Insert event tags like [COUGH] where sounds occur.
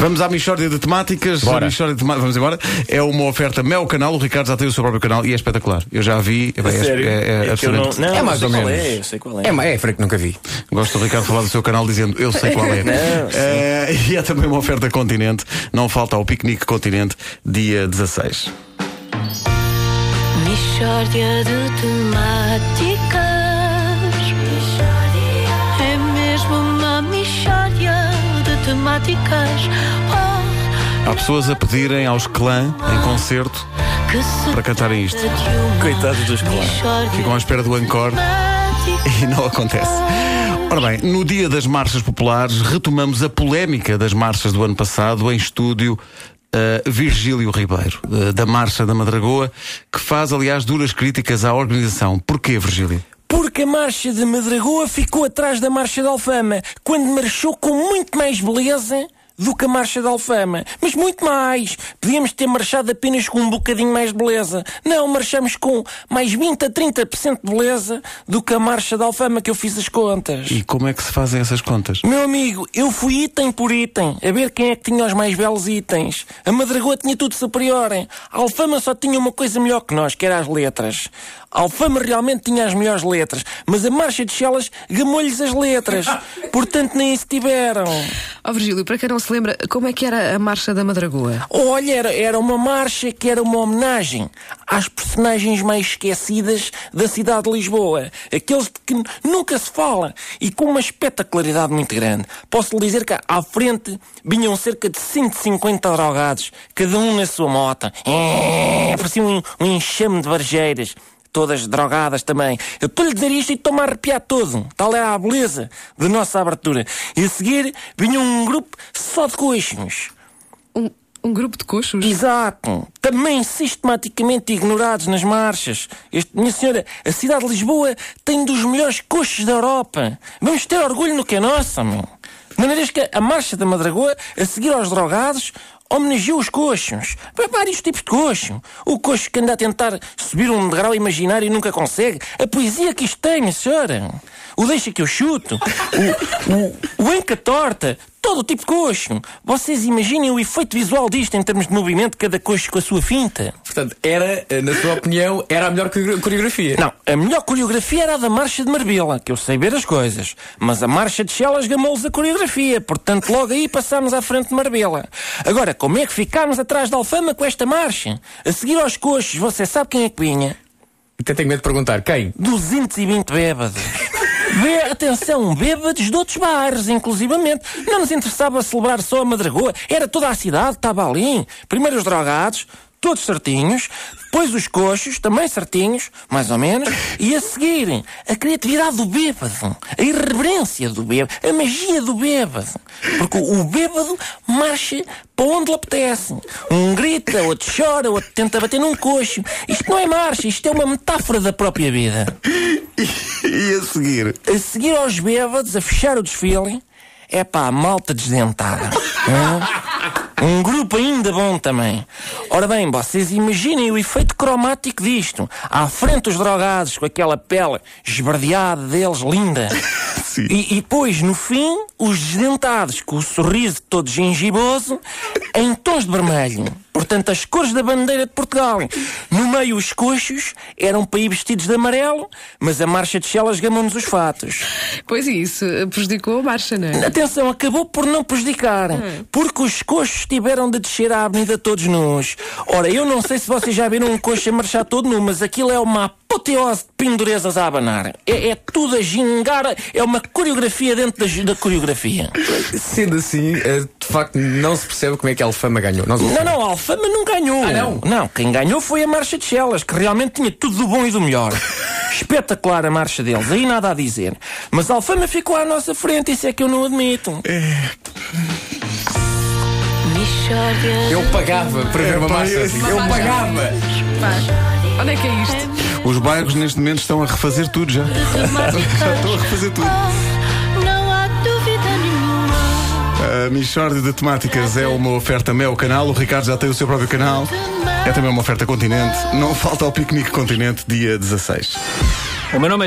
Vamos à Michórdia de Temáticas. Bora. A Michórdia de Temá- Vamos embora. É uma oferta Mel Canal. O Ricardo já tem o seu próprio canal e é espetacular. Eu já vi. É, bem, é, Sério? é, é É que eu não, absolutamente- não, É mais ou qual menos. É, eu sei qual é. É, mas é Frank, nunca vi. Gosto do Ricardo falar do seu canal dizendo eu sei qual é. [LAUGHS] Não, Eh, e é também uma oferta Continente. Não falta ao Piquenique Continente, dia 16. Mishória de temáticas. Temáticas. Oh, Há pessoas a pedirem aos clã em concerto para cantarem isto. Coitados dos clã. Ficam à espera do encore e não acontece. Ora bem, no dia das marchas populares, retomamos a polémica das marchas do ano passado em estúdio. uh, Virgílio Ribeiro, uh, da Marcha da Madragoa, que faz, aliás, duras críticas à organização. Porquê, Virgílio? Porque a marcha de Madragoa ficou atrás da marcha de Alfama, quando marchou com muito mais beleza do que a marcha de Alfama. Mas muito mais. Podíamos ter marchado apenas com um bocadinho mais de beleza. Não, marchamos com mais 20 a 30% de beleza do que a marcha de Alfama que eu fiz as contas. E como é que se fazem essas contas? Meu amigo, eu fui item por item, a ver quem é que tinha os mais belos itens. A Madragoa tinha tudo superior. hein? A Alfama só tinha uma coisa melhor que nós, que era as letras. A Alfama realmente tinha as melhores letras, mas a Marcha de Chelas gamou-lhes as letras. [LAUGHS] Portanto, nem isso tiveram. Ó Virgílio, para quem não se lembra, como é que era a Marcha da Madragoa? Olha, era, era uma marcha que era uma homenagem às personagens mais esquecidas da cidade de Lisboa. Aqueles de que nunca se fala e com uma espetacularidade muito grande. Posso lhe dizer que à frente vinham cerca de 150 drogados, cada um na sua moto. É, parecia um, um enxame de varjeiras. Todas drogadas também. Eu estou-lhe a dizer isto e estou-me a arrepiar todo. Tal era a beleza da nossa abertura. E a seguir vinha um grupo só de coxos. Um, um grupo de coxos? Exato. Também sistematicamente ignorados nas marchas. Este, minha senhora, a cidade de Lisboa tem dos melhores coxos da Europa. Vamos ter orgulho no que é nossa, meu. De maneiras que a marcha da Madragoa, a seguir aos drogados, homenageou os coxos. Vários tipos de coxo. O coxo que anda a tentar subir um degrau imaginário e nunca consegue. A poesia que isto tem, senhora. O deixa que eu chuto. O, o, o enca torta. Todo o tipo de coxo. Vocês imaginem o efeito visual disto em termos de movimento, cada coxo com a sua finta. Portanto, era, na sua opinião, era a melhor coreo- coreografia. Não, a melhor coreografia era a da Marcha de Marbella, que eu sei ver as coisas. Mas a Marcha de Chelas gamou-lhes a coreografia, portanto logo aí passámos à frente de Marbella. Agora, como é que ficámos atrás da Alfama com esta marcha? A seguir aos coxos, você sabe quem é que vinha? Até tenho medo de perguntar. Quem? 220 bêbados. Vê, atenção, bêbados de outros bairros, inclusivamente. Não nos interessava celebrar só a Madragoa, era toda a cidade, estava ali. Primeiro os drogados, todos certinhos, depois os coxos, também certinhos, mais ou menos, e a seguir, a criatividade do bêbado, a irreverência do bêbado, a magia do bêbado. Porque o bêbado marcha para onde lhe apetece. Um grita, outro chora, outro tenta bater num coxo. Isto não é marcha, isto é uma metáfora da própria vida. [LAUGHS] E a seguir? A seguir aos bêbados, a fechar o desfile, é pá, a malta desdentada. Um grupo ainda bom também. Ora bem, vocês imaginem o efeito cromático disto. À frente os drogados, com aquela pele esverdeada deles, linda. [LAUGHS] Sim. E, e depois, no fim, os desdentados, com o sorriso todo gengiboso, em tons de vermelho. Portanto, as cores da bandeira de Portugal. No meio, os coxos eram para ir vestidos de amarelo, mas a marcha de Chelas gamou-nos os fatos. Pois é, isso prejudicou a marcha, não é? Atenção, acabou por não prejudicar, porque os coxos tiveram de descer à avenida todos nus. Ora, eu não sei se vocês já viram um coxo a marchar todo nu, mas aquilo é uma apoteose de pendurezas a abanar. É, é tudo a gingar, é uma coreografia dentro da, da coreografia. Sendo assim, eh, de facto, não se percebe como é que a Alfama ganhou. Nós Não, não, a Alfama não ganhou. Ah, não? Não, quem ganhou foi a Marcha de Chelas, que realmente tinha tudo do bom e do melhor. [LAUGHS] Espetacular a marcha deles, aí nada a dizer. Mas a Alfama ficou à nossa frente, isso é que eu não admito. Mishória Eu pagava para ver uma Epá, marcha eu- assim. Eu pagava! Onde é que é isto? Os bairros neste momento estão a refazer tudo já. Já [LAUGHS] estão a refazer tudo. A Michórdia de Temáticas é uma oferta Mel Canal. O Ricardo já tem o seu próprio canal. É também uma oferta Continente. Não falta ao Piquenique Continente, dia 16. O meu nome é